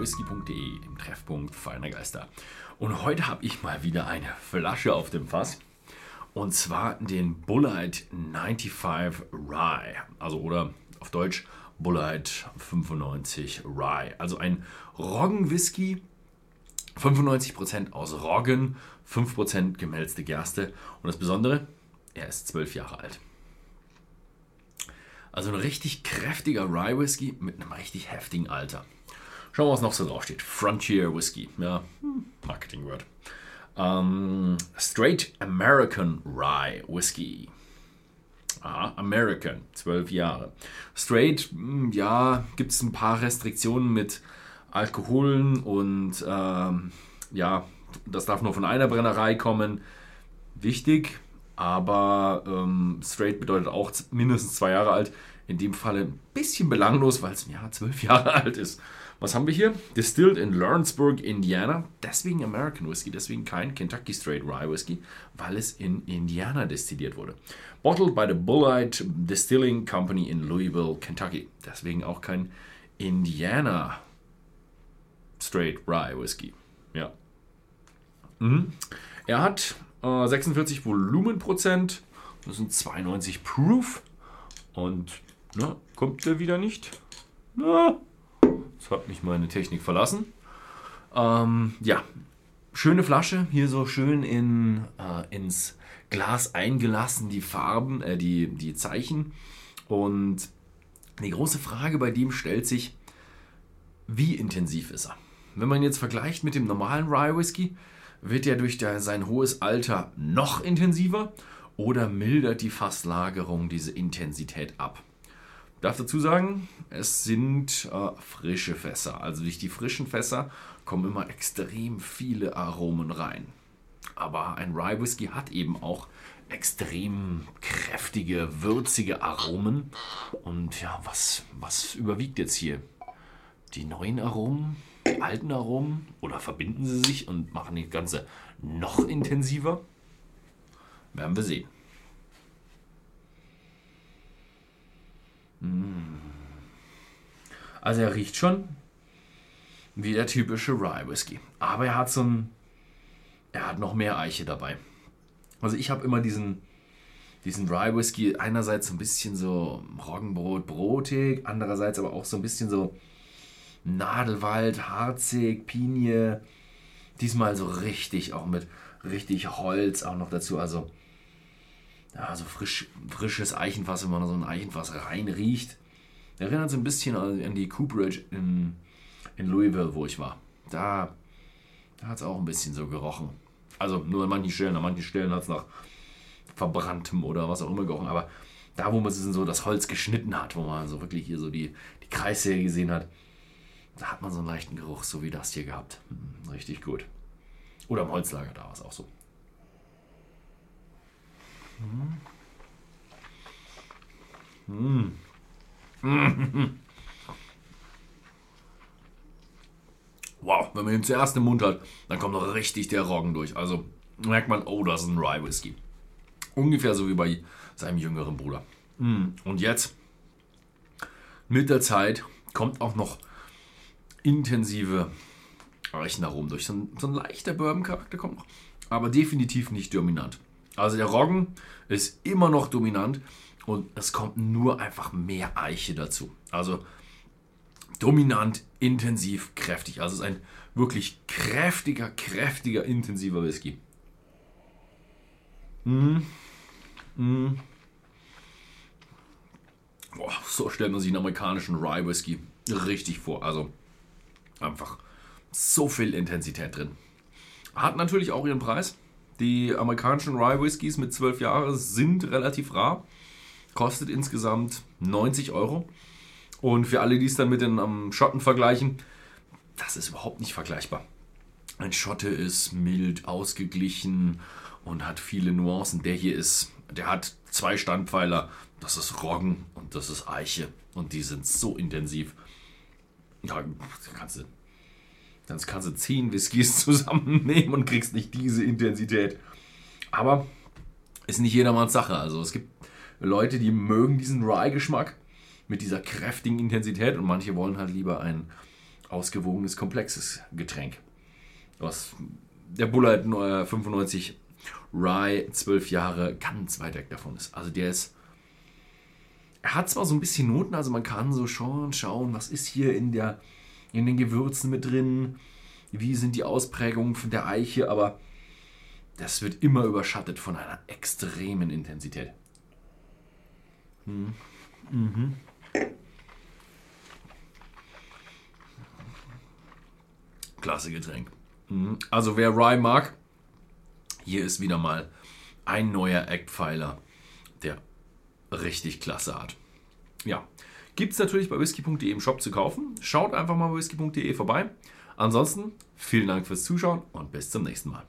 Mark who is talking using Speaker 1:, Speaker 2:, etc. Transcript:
Speaker 1: www.whisky.de, dem Treffpunkt feiner Geister. Und heute habe ich mal wieder eine Flasche auf dem Fass. Und zwar den Bullite 95 Rye. Also oder auf Deutsch Bullite 95 Rye. Also ein Roggenwhisky. 95% aus Roggen, 5% gemälzte Gerste. Und das Besondere, er ist 12 Jahre alt. Also ein richtig kräftiger Rye Whisky mit einem richtig heftigen Alter. Schauen wir, was noch so draufsteht. Frontier Whisky. Ja, hm, Marketingwort. Ähm, Straight American Rye Whisky. Aha, American, 12 Jahre. Straight, hm, ja, gibt es ein paar Restriktionen mit Alkoholen und ähm, ja, das darf nur von einer Brennerei kommen. Wichtig, aber ähm, straight bedeutet auch mindestens zwei Jahre alt. In dem Fall ein bisschen belanglos, weil es im Jahr zwölf Jahre alt ist. Was haben wir hier? Distilled in Lawrenceburg, Indiana. Deswegen American Whiskey, deswegen kein Kentucky Straight Rye Whiskey, weil es in Indiana destilliert wurde. Bottled by the Bullite Distilling Company in Louisville, Kentucky. Deswegen auch kein Indiana Straight Rye Whiskey. Ja. Mhm. Er hat äh, 46 Volumenprozent. Das sind 92 Proof. Und na, kommt der wieder nicht? Na, Jetzt hat mich meine Technik verlassen. Ähm, ja, schöne Flasche, hier so schön in, äh, ins Glas eingelassen, die Farben, äh, die, die Zeichen. Und die große Frage bei dem stellt sich, wie intensiv ist er? Wenn man jetzt vergleicht mit dem normalen Rye Whisky, wird er durch der, sein hohes Alter noch intensiver oder mildert die Fasslagerung diese Intensität ab? Darf dazu sagen, es sind äh, frische Fässer. Also durch die frischen Fässer kommen immer extrem viele Aromen rein. Aber ein Rye Whisky hat eben auch extrem kräftige, würzige Aromen. Und ja, was, was überwiegt jetzt hier? Die neuen Aromen, die alten Aromen? Oder verbinden sie sich und machen das Ganze noch intensiver? Werden wir sehen. Also er riecht schon wie der typische Rye Whisky. Aber er hat so ein. Er hat noch mehr Eiche dabei. Also ich habe immer diesen, diesen Rye Whisky einerseits ein bisschen so Roggenbrot, brotig, andererseits aber auch so ein bisschen so Nadelwald, harzig, Pinie. Diesmal so richtig, auch mit richtig Holz auch noch dazu. Also ja, so frisch, frisches Eichenfass, wenn man so ein Eichenfass reinriecht. Erinnert so ein bisschen an die Cooperage in, in Louisville, wo ich war. Da, da hat es auch ein bisschen so gerochen. Also nur an manchen Stellen, an manchen Stellen hat es nach verbranntem oder was auch immer gerochen. Aber da, wo man so das Holz geschnitten hat, wo man so wirklich hier so die, die Kreissäge gesehen hat, da hat man so einen leichten Geruch, so wie das hier gehabt. Hm, richtig gut. Oder am Holzlager, da war es auch so. Mmh. Wow, wenn man ihn zuerst im Mund hat, dann kommt noch richtig der Roggen durch. Also merkt man, oh, das ist ein Rye Whisky. Ungefähr so wie bei seinem jüngeren Bruder. Mm. Und jetzt, mit der Zeit, kommt auch noch intensive Eichenaromen durch. So ein, so ein leichter Bourbon-Charakter kommt noch, aber definitiv nicht dominant. Also der Roggen ist immer noch dominant und es kommt nur einfach mehr Eiche dazu. Also dominant, intensiv, kräftig. Also es ist ein wirklich kräftiger, kräftiger, intensiver Whisky. Mm. Mm. Boah, so stellt man sich einen amerikanischen Rye Whisky richtig vor. Also einfach so viel Intensität drin. Hat natürlich auch ihren Preis. Die amerikanischen Rye Whiskys mit 12 Jahren sind relativ rar. Kostet insgesamt 90 Euro. Und für alle, die es dann mit den um, Schotten vergleichen, das ist überhaupt nicht vergleichbar. Ein Schotte ist mild, ausgeglichen und hat viele Nuancen. Der hier ist, der hat zwei Standpfeiler. Das ist Roggen und das ist Eiche. Und die sind so intensiv. Da kannst du dann kannst du 10 Whiskys zusammennehmen und kriegst nicht diese Intensität. Aber ist nicht jedermanns Sache. Also es gibt Leute, die mögen diesen Rye-Geschmack mit dieser kräftigen Intensität und manche wollen halt lieber ein, ausgewogenes, komplexes Getränk. Was der Bulleit 95 Rye, 12 Jahre, ganz weit weg davon ist. Also der ist. Er hat zwar so ein bisschen Noten, also man kann so schon schauen, was ist hier in, der, in den Gewürzen mit drin, wie sind die Ausprägungen von der Eiche, aber das wird immer überschattet von einer extremen Intensität. Hm. Mhm. Klasse Getränk. Mhm. Also wer Rye mag, hier ist wieder mal ein neuer Eckpfeiler, der richtig klasse hat. Ja, gibt es natürlich bei whisky.de im Shop zu kaufen. Schaut einfach mal bei whisky.de vorbei. Ansonsten vielen Dank fürs Zuschauen und bis zum nächsten Mal.